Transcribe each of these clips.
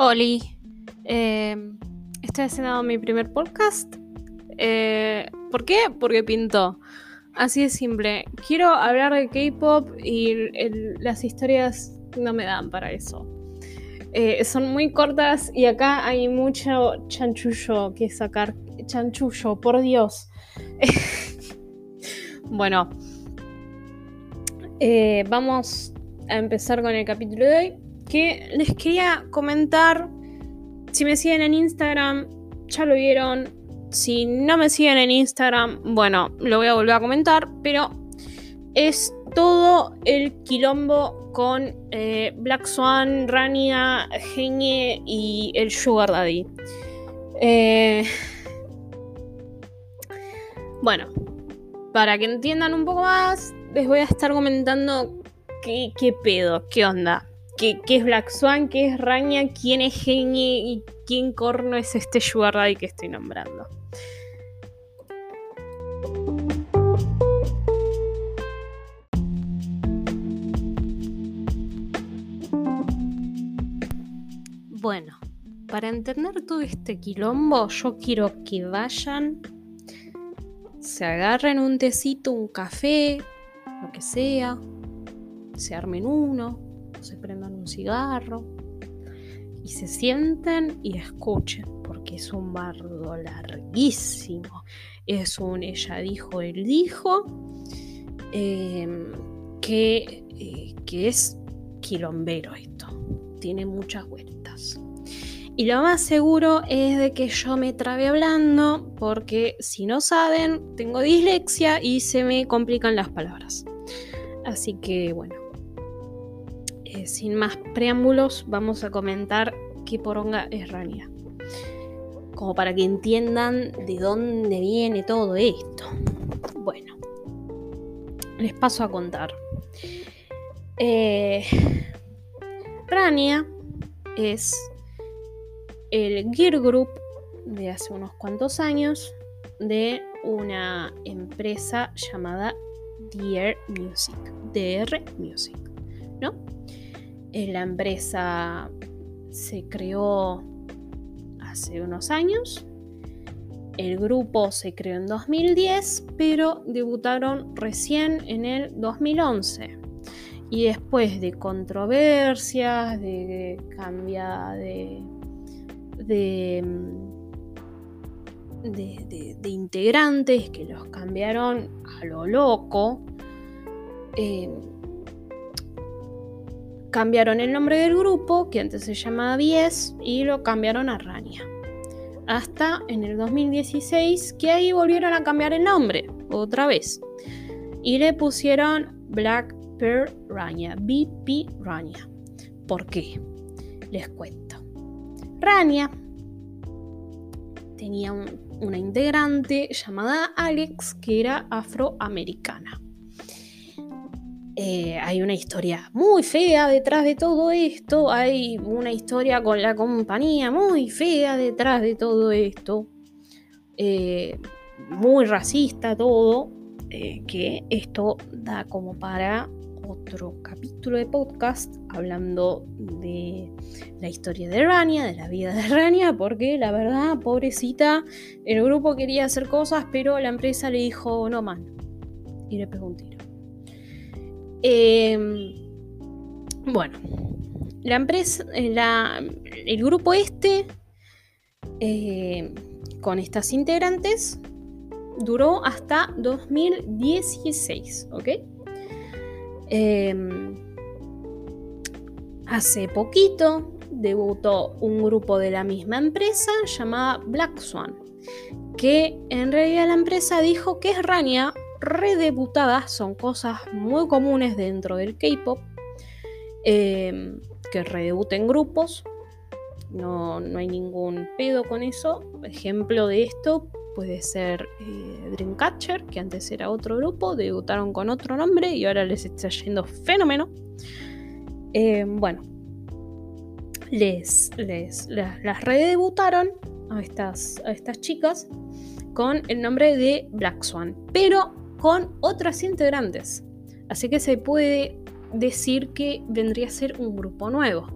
Oli, eh, estoy haciendo mi primer podcast. Eh, ¿Por qué? Porque pintó. Así de simple. Quiero hablar de K-pop y las historias no me dan para eso. Eh, son muy cortas y acá hay mucho chanchullo que sacar. Chanchullo, por Dios. bueno, eh, vamos a empezar con el capítulo de hoy. Que les quería comentar. Si me siguen en Instagram, ya lo vieron. Si no me siguen en Instagram, bueno, lo voy a volver a comentar. Pero es todo el quilombo con eh, Black Swan, Rania, Genie y el Sugar Daddy. Eh, bueno, para que entiendan un poco más, les voy a estar comentando qué, qué pedo, qué onda. ¿Qué, es Black Swan? ¿Qué es Rania? ¿Quién es Genie? ¿Y quién corno es este Sugar Daddy que estoy nombrando? Bueno, para entender todo este quilombo, yo quiero que vayan, se agarren un tecito, un café, lo que sea, se armen uno, se prendan un cigarro y se sienten y escuchen, porque es un bardo larguísimo. Es un ella dijo, él dijo, eh, que, eh, que es quilombero esto. Tiene muchas vueltas. Y lo más seguro es de que yo me trabe hablando, porque si no saben, tengo dislexia y se me complican las palabras. Así que bueno, eh, sin más preámbulos, vamos a comentar qué poronga es Rania. Como para que entiendan de dónde viene todo esto. Bueno, les paso a contar. Eh, Rania es el Gear Group de hace unos cuantos años de una empresa llamada DR Music. DR Music, ¿no? Eh, La empresa se creó hace unos años. El grupo se creó en 2010, pero debutaron recién en el 2011. Y después de controversias, de cambia de, de, de, de- de integrantes que los cambiaron a lo loco, eh, cambiaron el nombre del grupo, que antes se llamaba Bies, y lo cambiaron a Rania. Hasta en el 2016, que ahí volvieron a cambiar el nombre, otra vez. Y le pusieron Black Pearl Rania, BP Rania. ¿Por qué? Les cuento. Rania tenía un- una integrante llamada Alex que era afroamericana. Eh, hay una historia muy fea detrás de todo esto. Hay una historia con la compañía muy fea detrás de todo esto. Eh, muy racista todo. eh, que esto da como para otro capítulo de podcast hablando de la historia de Rania, de la vida de Rania, porque la verdad, pobrecita, el grupo quería hacer cosas, pero la empresa le dijo no man. Y le pegó un tiro. Em, bueno, la empresa, eh, el grupo este, eh, con estas integrantes, duró hasta 2016, ¿ok? Em, hace poquito debutó un grupo de la misma empresa llamada Black Swan, que en realidad la empresa dijo que es Rania redebutada, son cosas muy comunes dentro del K-pop, em, que redebuten grupos, no, no hay ningún pedo con eso. Ejemplo de esto puede ser eh, Dreamcatcher, que antes era otro grupo, debutaron con otro nombre y ahora les está yendo fenómeno. Eh, bueno, les, les las, las redebutaron a estas, a estas chicas con el nombre de Black Swan, pero con otras integrantes. Así que se puede decir que vendría a ser un grupo nuevo.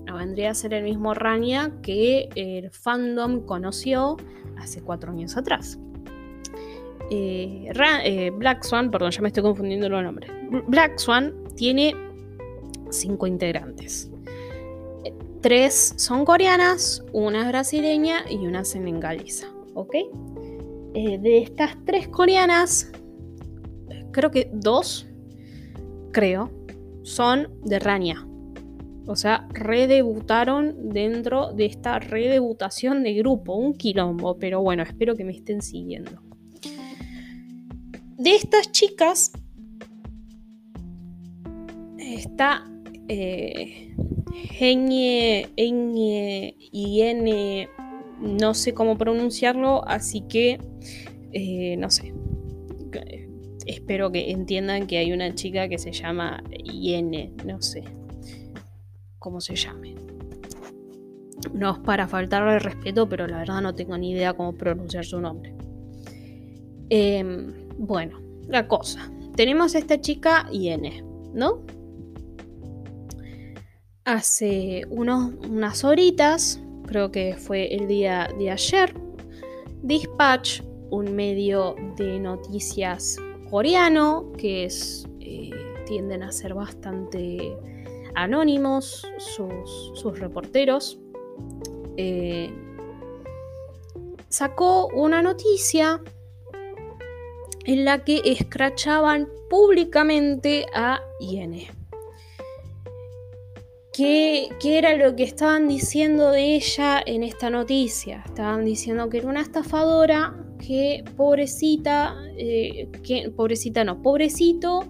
bueno, vendría a ser el mismo Rania que el fandom conoció hace cuatro años atrás. Eh, eh, Black Swan, perdón, ya me estoy confundiendo los nombres. Black Swan tiene cinco integrantes. Tres son coreanas, una es brasileña y una senegalesa. ¿Ok? Eh, de estas tres coreanas, creo que dos, creo, son de Rania. O sea, redebutaron dentro de esta redebutación de grupo, un quilombo, pero bueno, espero que me estén siguiendo. De estas chicas está eh, Genie, y N, no sé cómo pronunciarlo, así que eh, no sé. Espero que entiendan que hay una chica que se llama Yene, no sé cómo se llame. No es para faltarle el respeto, pero la verdad no tengo ni idea cómo pronunciar su nombre. Em, bueno, la cosa. Tenemos a esta chica Yene, ¿no? Hace unos, unas horitas, creo que fue el día de ayer, Dispatch, un medio de noticias coreano que eh, tienden a ser bastante anónimos sus, reporteros, eh, sacó una noticia en la que escrachaban públicamente a Iene. ¿Qué, era lo que estaban diciendo de ella en esta noticia? Estaban diciendo que era una estafadora, que pobrecita, eh, pobrecita no, pobrecito,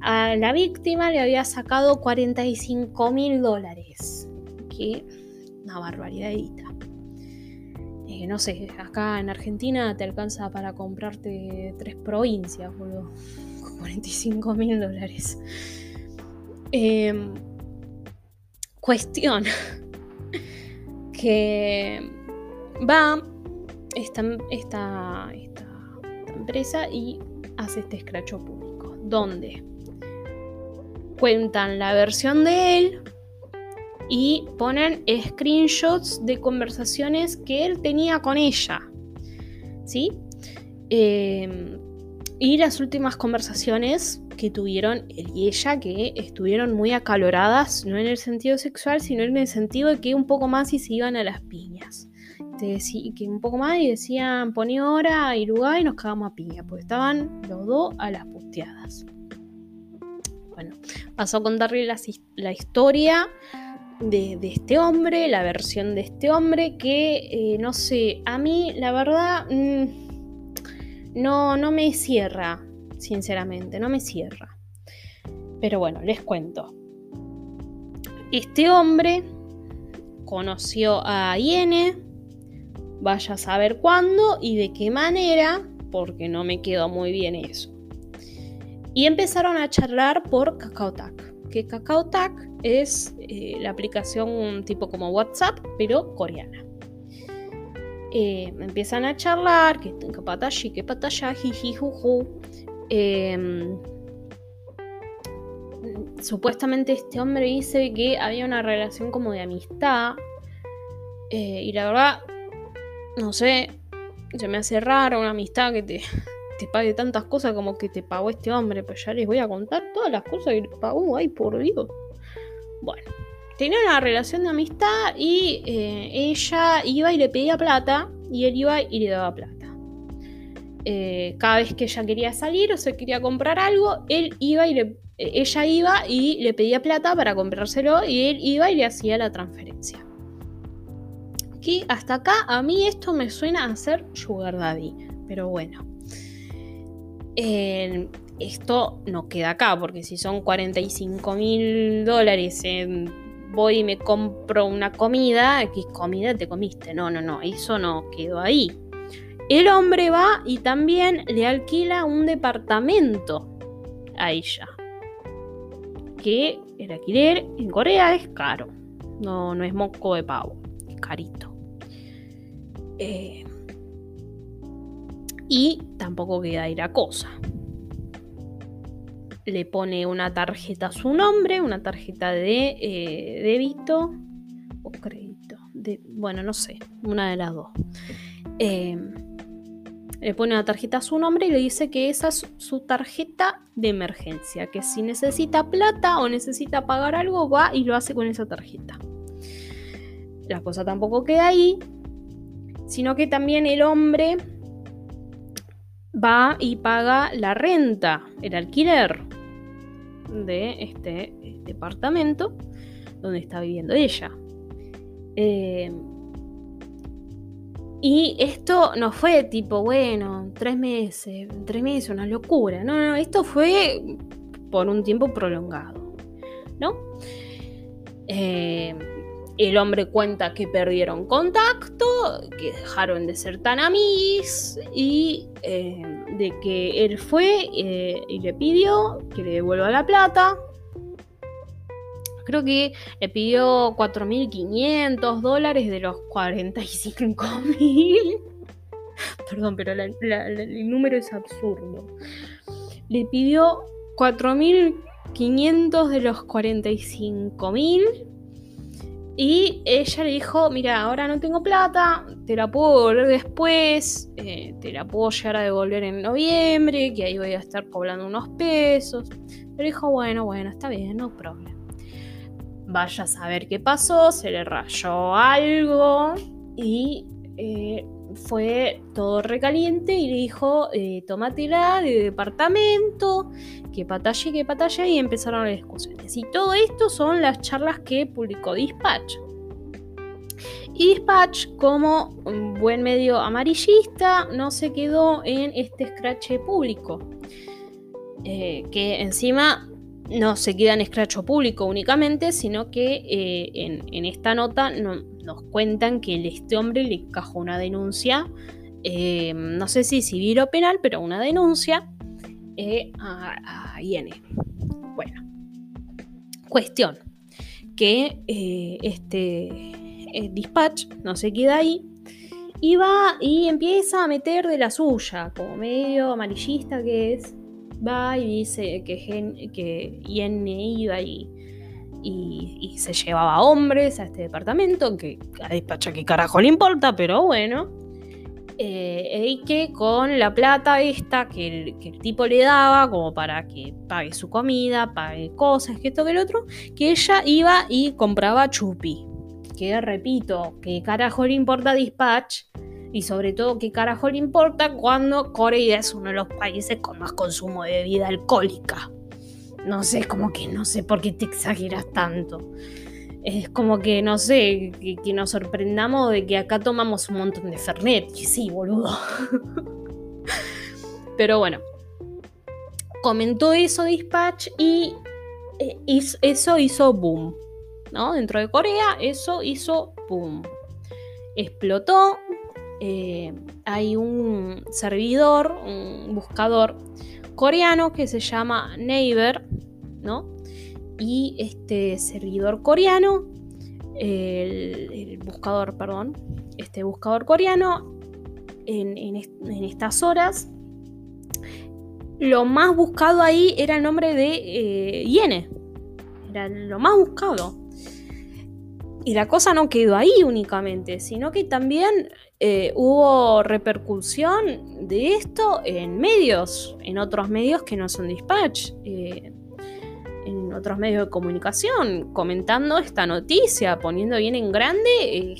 a la víctima le había sacado 45 mil dólares. Que una barbaridadita. Eh, no sé, acá en Argentina te alcanza para comprarte tres provincias, boludo. 45 mil dólares. Em, cuestión. que va esta, esta, empresa y hace este escracho público. ¿Dónde? cuentan la versión de él y ponen screenshots de conversaciones que él tenía con ella. ¿Sí? Em, y las últimas conversaciones que tuvieron él y ella, que estuvieron muy acaloradas, no en el sentido sexual, sino en el sentido de que un poco más y se iban a las piñas. Que un poco más y decían, ponía hora y lugar y nos cagamos a piña, porque estaban los dos a las puteadas. Bueno, pasó a contarle la, historia de, este hombre, la versión de este hombre, que eh, no sé, a mí la verdad mm, no, no me cierra, sinceramente, no me cierra. Pero bueno, les cuento. Este hombre conoció a Iene, vaya a saber cuándo y de qué manera, porque no me quedó muy bien eso. Y empezaron a charlar por KakaoTalk, que KakaoTalk es eh, la aplicación tipo como WhatsApp, pero coreana. Eh, empiezan a charlar, que patashi, que pataya, jiji, juju. Em, supuestamente este hombre dice que había una relación como de amistad. Eh, y la verdad, no sé, se me hace raro una amistad que te, te pague tantas cosas como que te pagó este hombre, pero ya les voy a contar todas las cosas que le pagó, ay por Dios. Bueno, tenía una relación de amistad y eh, ella iba y le pedía plata y él iba y le daba plata. Eh, cada vez que ella quería salir o se quería comprar algo, él iba y le, ella iba y le pedía plata para comprárselo y él iba y le hacía la transferencia. Aquí, hasta acá, a mí esto me suena a ser Sugar Daddy, pero bueno esto no queda acá, porque si son 45 mil dólares, voy y me compro una comida, ¿qué comida te comiste? No, no, no, eso no quedó ahí. El hombre va y también le alquila un departamento a ella. Que el alquiler en Corea es caro. No, no es moco de pavo, es carito. Eh, y tampoco queda ahí la cosa. Le pone una tarjeta a su nombre, una tarjeta de eh, débito o crédito. De, bueno, no sé, una de las dos. Eh, le pone una tarjeta a su nombre y le dice que esa es su tarjeta de emergencia, que si necesita plata o necesita pagar algo, va y lo hace con esa tarjeta. La cosa tampoco queda ahí, sino que también el hombre va y paga la renta, el alquiler de este departamento donde está viviendo ella. Eh, y esto no fue tipo, bueno, tres meses, tres meses, una locura. No, no, esto fue por un tiempo prolongado, ¿no? Eh, el hombre cuenta que perdieron contacto, que dejaron de ser tan amigos y eh, de que él fue eh, y le pidió que le devuelva la plata, Creo que le pidió 4.500 dólares de los 45.000. Perdón, pero el número es absurdo. Le pidió 4.500 de los 45.000. Y ella le dijo, mira, ahora no tengo plata, te la puedo devolver después, eh, te la puedo llegar a devolver en noviembre, que ahí voy a estar cobrando unos pesos. Pero dijo, bueno, bueno, está bien, no problema vaya a saber qué pasó, se le rayó algo y eh, fue todo recaliente y dijo, eh, tómatela de departamento, que patalle, que patalle, y empezaron las discusiones. Y todo esto son las charlas que publicó Dispatch. Y Dispatch, como un buen medio amarillista, no se quedó en este scratch público. Eh, que encima no se queda en escracho público únicamente, sino que eh, en, esta nota nos cuentan que este hombre le cajó una denuncia, eh, no sé si civil o penal, pero una denuncia eh, a, a IN. Bueno, cuestión, que este dispatch no se queda ahí y va y empieza a meter de la suya, como medio amarillista que es, va y dice que, Gen, que iba y, y, se llevaba hombres a este departamento, que a despacha que carajo le importa, pero bueno. Eh, y que con la plata esta que el, que el, tipo le daba, como para que pague su comida, pague cosas, que esto, que el otro, que ella iba y compraba chupi. Que repito, que carajo le importa Dispatch y sobre todo, ¿qué carajo le importa cuando Corea es uno de los países con más consumo de bebida alcohólica? No sé, como que no sé por qué te exageras tanto. Es como que, no sé, que, nos sorprendamos de que acá tomamos un montón de Fernet. Y sí, boludo. Pero bueno. Comentó eso Dispatch y eh, eso hizo boom. ¿No? Dentro de Corea, eso hizo boom. Explotó, eh, hay un servidor, un buscador coreano que se llama Naver, ¿no? Y este servidor coreano, el, buscador, perdón, este buscador coreano, en, estas horas, lo más buscado ahí era el nombre de eh, Yene. Era lo más buscado. Y la cosa no quedó ahí únicamente, sino que también eh, hubo repercusión de esto en medios, en otros medios que no son dispatch, eh, en otros medios de comunicación, comentando esta noticia, poniendo bien en grande, eh,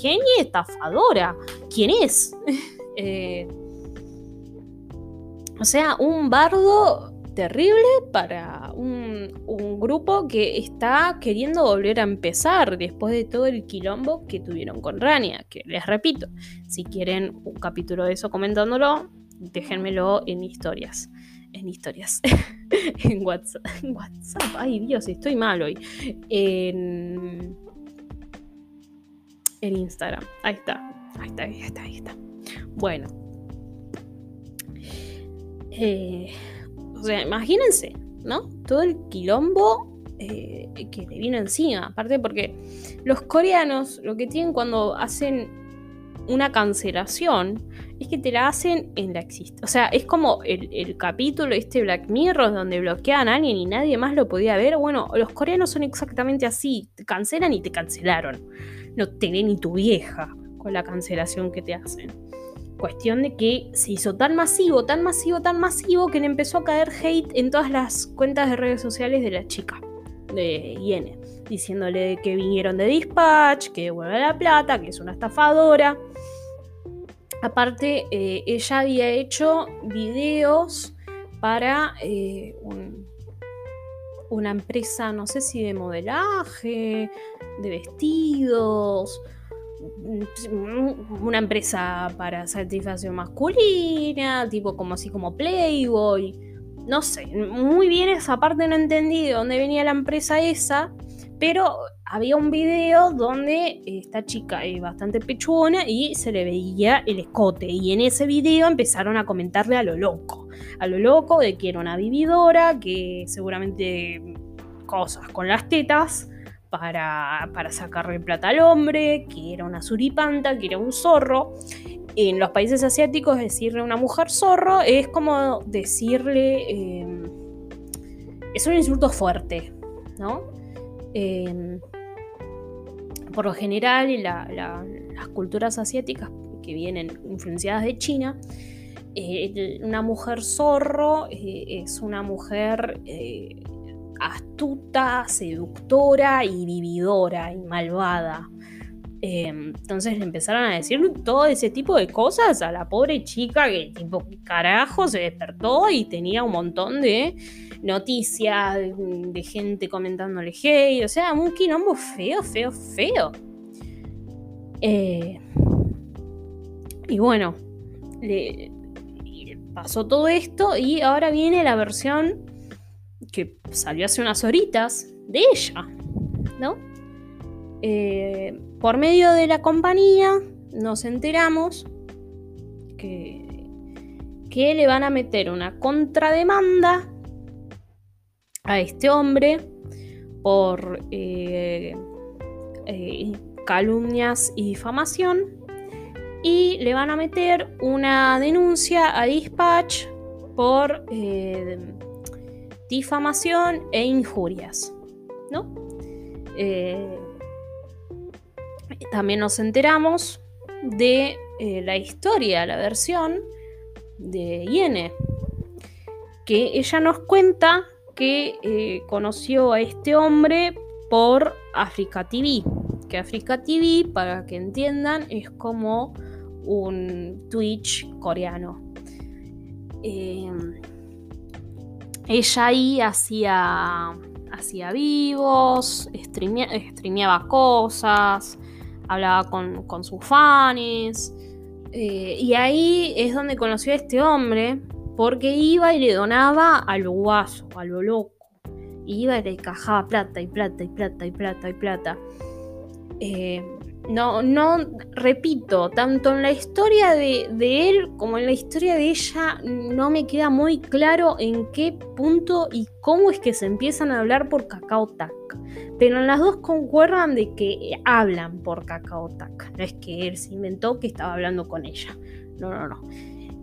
genia estafadora, ¿quién es? o sea, un bardo terrible para un, grupo que está queriendo volver a empezar después de todo el quilombo que tuvieron con Rania. Que les repito, si quieren un capítulo de eso comentándolo, déjenmelo en historias. En historias. en, WhatsApp, en WhatsApp. Ay Dios, estoy mal hoy. En, Instagram. Ahí está. Ahí está, ahí está, ahí está. Bueno. Eh, o sea, imagínense, ¿no? Todo el quilombo eh, que le vino encima. Aparte porque los coreanos lo que tienen cuando hacen una cancelación es que te la hacen en la existencia. O sea, es como el, capítulo este Black Mirror donde bloquean a alguien y nadie más lo podía ver. Bueno, los coreanos son exactamente así. Te cancelan y te cancelaron. No te ni tu vieja con la cancelación que te hacen. Cuestión de que se hizo tan masivo, tan masivo, tan masivo que le empezó a caer hate en todas las cuentas de redes sociales de la chica, de Iene, diciéndole que vinieron de Dispatch, que devuelve la plata, que es una estafadora. Aparte, eh, ella había hecho videos para eh, una empresa, no sé si de modelaje, de vestidos, una empresa para satisfacción masculina, tipo como así como Playboy. No sé, muy bien esa parte no entendí de dónde venía la empresa esa, pero había un video donde esta chica es bastante pechona y se le veía el escote. Y en ese video empezaron a comentarle a lo loco. A lo loco de que era una vividora, que seguramente cosas con las tetas para, para sacarle plata al hombre, que era una suripanta, que era un zorro. En los países asiáticos decirle a una mujer zorro es como decirle... Em, es un insulto fuerte, ¿no? Em, por lo general, las culturas asiáticas que vienen influenciadas de China, eh, una mujer zorro eh, es una mujer eh, astuta, seductora y vividora y malvada. Em, entonces le empezaron a decir todo ese tipo de cosas a la pobre chica que tipo carajo se despertó y tenía un montón de noticias de, gente comentándole hey, o sea, un quilombo feo, feo, feo. Eh, y bueno, le, pasó todo esto y ahora viene la versión que salió hace unas horitas de ella, ¿no? Eh, por medio de la compañía nos enteramos que, que le van a meter una contrademanda a este hombre por eh, eh, calumnias y difamación y le van a meter una denuncia a Dispatch por difamación e injurias. ¿no? Eh, también nos enteramos de eh, la historia, la versión de Iene, que ella nos cuenta que eh, conoció a este hombre por Africa TV, que Africa TV, para que entiendan, es como un Twitch coreano. Ella ahí hacía, hacía vivos, streameaba cosas, hablaba con, sus fans. Eh, y ahí es donde conoció a este hombre, porque iba y le donaba a lo guaso, a lo loco. Iba y le cajaba plata y plata y plata y plata y plata. Eh, no, no, repito, tanto en la historia de, él como en la historia de ella no me queda muy claro en qué punto y cómo es que se empiezan a hablar por Cacao Tac. Pero en las dos concuerdan de que hablan por Cacao Tac. No es que él se inventó que estaba hablando con ella. No, no, no.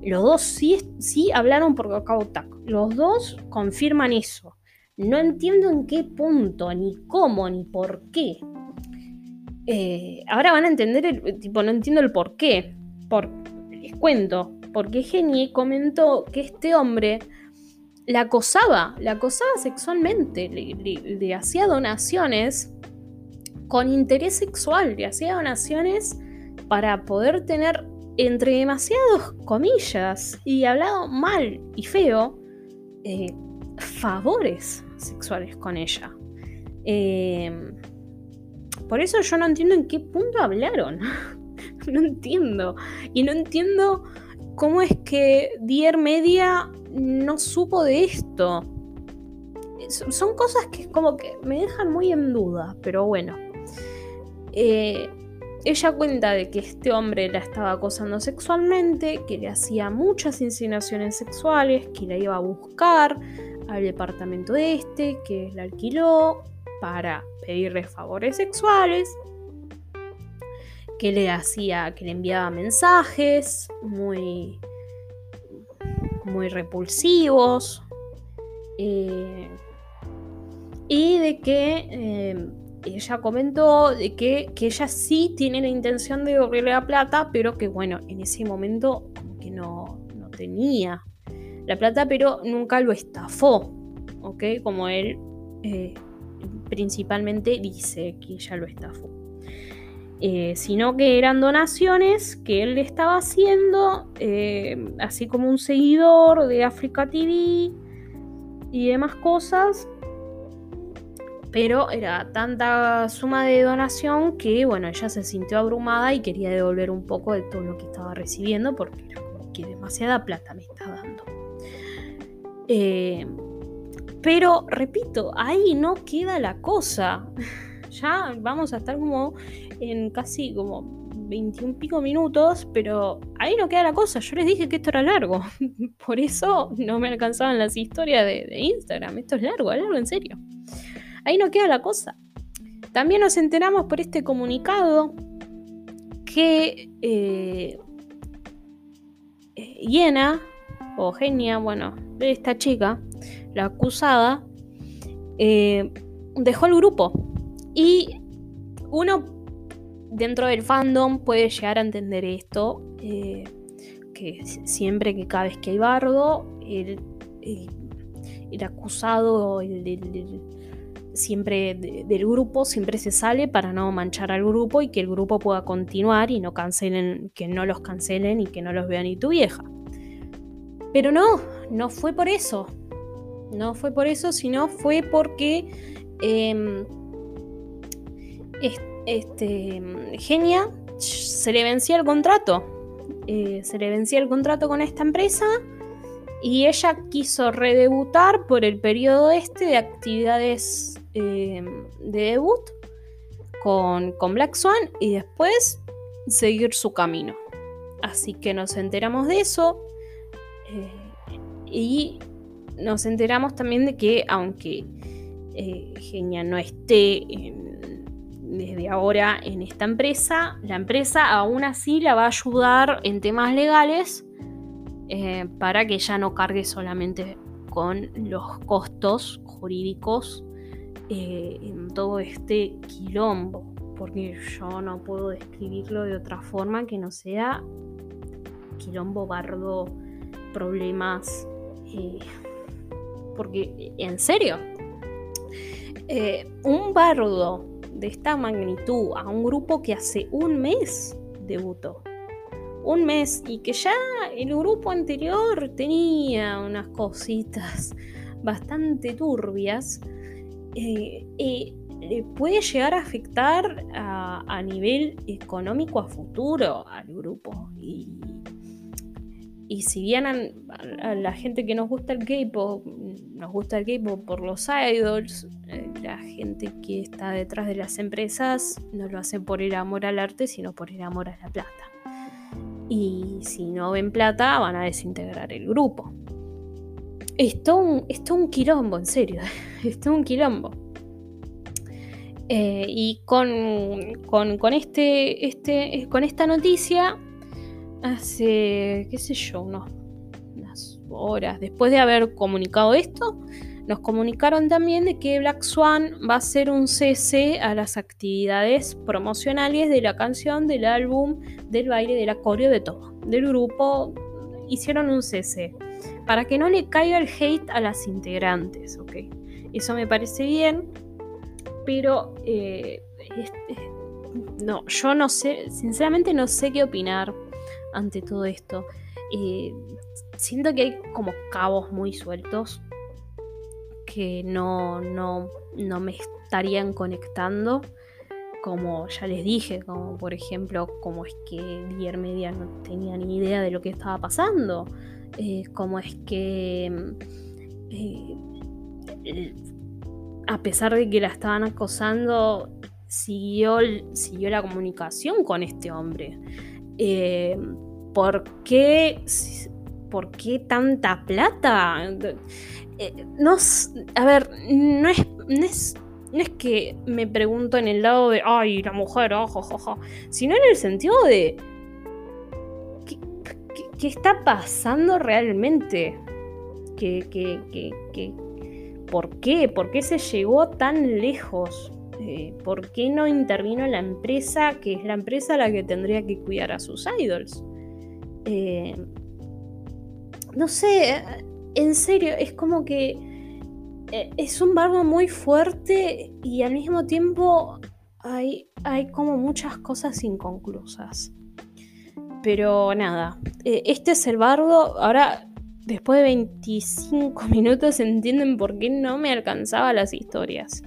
Los dos sí, sí hablaron por Cacao Tac. Los dos confirman eso. No entiendo en qué punto, ni cómo, ni por qué. Eh, ahora van a entender, el, tipo, no entiendo el por qué. Por, les cuento, porque Genie comentó que este hombre la acosaba, la acosaba sexualmente, le, hacía donaciones con interés sexual, le hacía donaciones para poder tener, entre demasiados comillas, y hablado mal y feo, eh, favores sexuales con ella. Eh, por eso yo no entiendo en qué punto hablaron. no entiendo. Y no entiendo cómo es que Dier Media no supo de esto. Son cosas que como que me dejan muy en duda, pero bueno. Eh, ella cuenta de que este hombre la estaba acosando sexualmente, que le hacía muchas insinuaciones sexuales, que la iba a buscar al departamento este, que la alquiló, para pedirle favores sexuales que le hacía, que le enviaba mensajes muy, muy repulsivos. Eh, y de que eh, ella comentó de que, ella sí tiene la intención de devolverle la plata, pero que bueno, en ese momento que no, no tenía la plata, pero nunca lo estafó, ¿ok? Como él eh, principalmente dice que ella lo estafó. Eh, sino que eran donaciones que él le estaba haciendo, eh, así como un seguidor de Africa TV y demás cosas. Pero era tanta suma de donación que, bueno, ella se sintió abrumada y quería devolver un poco de todo lo que estaba recibiendo porque era como que demasiada plata me está dando. Eh, pero, repito, ahí no queda la cosa. ya vamos a estar como en casi como 21 pico minutos, pero ahí no queda la cosa. Yo les dije que esto era largo. Por eso no me alcanzaban las historias de, Instagram. Esto es largo, es largo en serio. Ahí no queda la cosa. También nos enteramos por este comunicado que eh, Yena, o Genia, bueno, de esta chica, la acusada, eh, dejó el grupo. Y uno dentro del fandom puede llegar a entender esto, eh, que siempre que cada vez que hay bardo, el, el, acusado siempre del grupo siempre se sale para no manchar al grupo y que el grupo pueda continuar y no cancelen, que no los cancelen y que no los vea ni tu vieja. Pero no, no fue por eso. No fue por eso, sino fue porque em, este, Genia se le vencía el contrato. Eh, se le vencía el contrato con esta empresa y ella quiso redebutar por el periodo este de actividades em, de debut con, con, Black Swan y después seguir su camino. Así que nos enteramos de eso eh, y nos enteramos también de que aunque eh, Genia no esté desde ahora en esta empresa, la empresa aún así la va a ayudar en temas legales eh, para que ella no cargue solamente con los costos jurídicos en todo este quilombo, porque yo no puedo describirlo de otra forma que no sea quilombo bardo, problemas porque, en serio, eh, un bardo de esta magnitud a un grupo que hace un mes debutó. Un mes y que ya el grupo anterior tenía unas cositas bastante turbias, eh, eh, puede llegar a afectar a, a, nivel económico a futuro al grupo. Y y si bien a, la gente que nos gusta el K-pop, nos gusta el K-pop por los idols, eh, la gente que está detrás de las empresas no lo hace por el amor al arte, sino por el amor a la plata. Y si no ven plata, van a desintegrar el grupo. Esto un, esto un quilombo, en serio. Esto es un quilombo. Eh, y con, este, este, con esta noticia hace, qué sé yo, unos, unas horas después de haber comunicado esto, nos comunicaron también de que Black Swan va a hacer un cese a las actividades promocionales de la canción, del álbum, del baile, del acorio, de todo. Del grupo hicieron un cese para que no le caiga el hate a las integrantes, ¿ok? Eso me parece bien, pero eh, no, yo no sé, sinceramente no sé qué opinar ante todo esto. Eh, siento que hay como cabos muy sueltos que no, no, no me estarían conectando. Como ya les dije, como por ejemplo, como es que Dier Media no tenía ni idea de lo que estaba pasando. Eh, como es que eh, a pesar de que la estaban acosando, siguió, siguió la comunicación con este hombre. Eh, ¿por, qué, ¿por qué tanta plata? Eh, no, a ver, no es, no es que me pregunto en el lado de, ay, la mujer, ojo, ojo, sino en el sentido de, ¿qué, está pasando realmente? ¿Qué, por qué? ¿Por qué se llegó tan lejos? Eh, ¿Por qué no intervino la empresa, que es la empresa la que tendría que cuidar a sus idols? Eh, no sé, en serio, es como que eh, es un barbo muy fuerte y al mismo tiempo hay, hay como muchas cosas inconclusas. Pero nada, eh, este es el bardo. Ahora, después de 25 minutos, entienden por qué no me alcanzaba las historias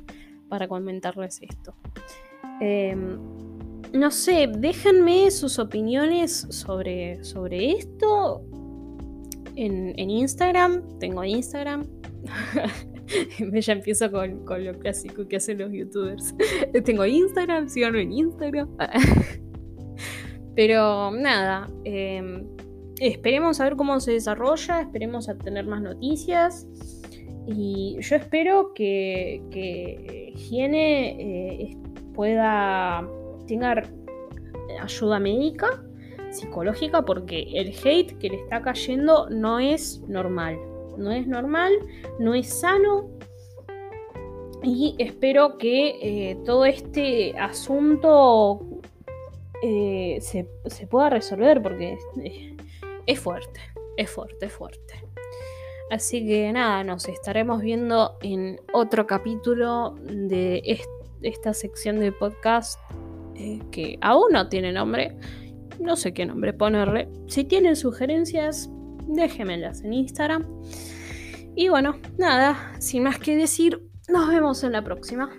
para comentarles esto. Em, no sé, déjenme sus opiniones sobre, sobre esto en, en Instagram. Tengo Instagram. ya empiezo con, lo clásico que hacen los youtubers. Tengo Instagram, síganme en Instagram. Pero nada, em, esperemos a ver cómo se desarrolla, esperemos a tener más noticias. Y yo espero que, que eh, pueda tenga ayuda médica, psicológica, porque el hate que le está cayendo no es normal no es normal, no es sano. Y espero que eh, todo este asunto eh, se, pueda resolver porque es, fuerte, es fuerte, es fuerte. Así que nada, nos estaremos viendo en otro capítulo de esta sección de podcast eh, que aún no tiene nombre. No sé qué nombre ponerle. Si tienen sugerencias, déjenmelas en Instagram. Y bueno, nada, sin más que decir, nos vemos en la próxima.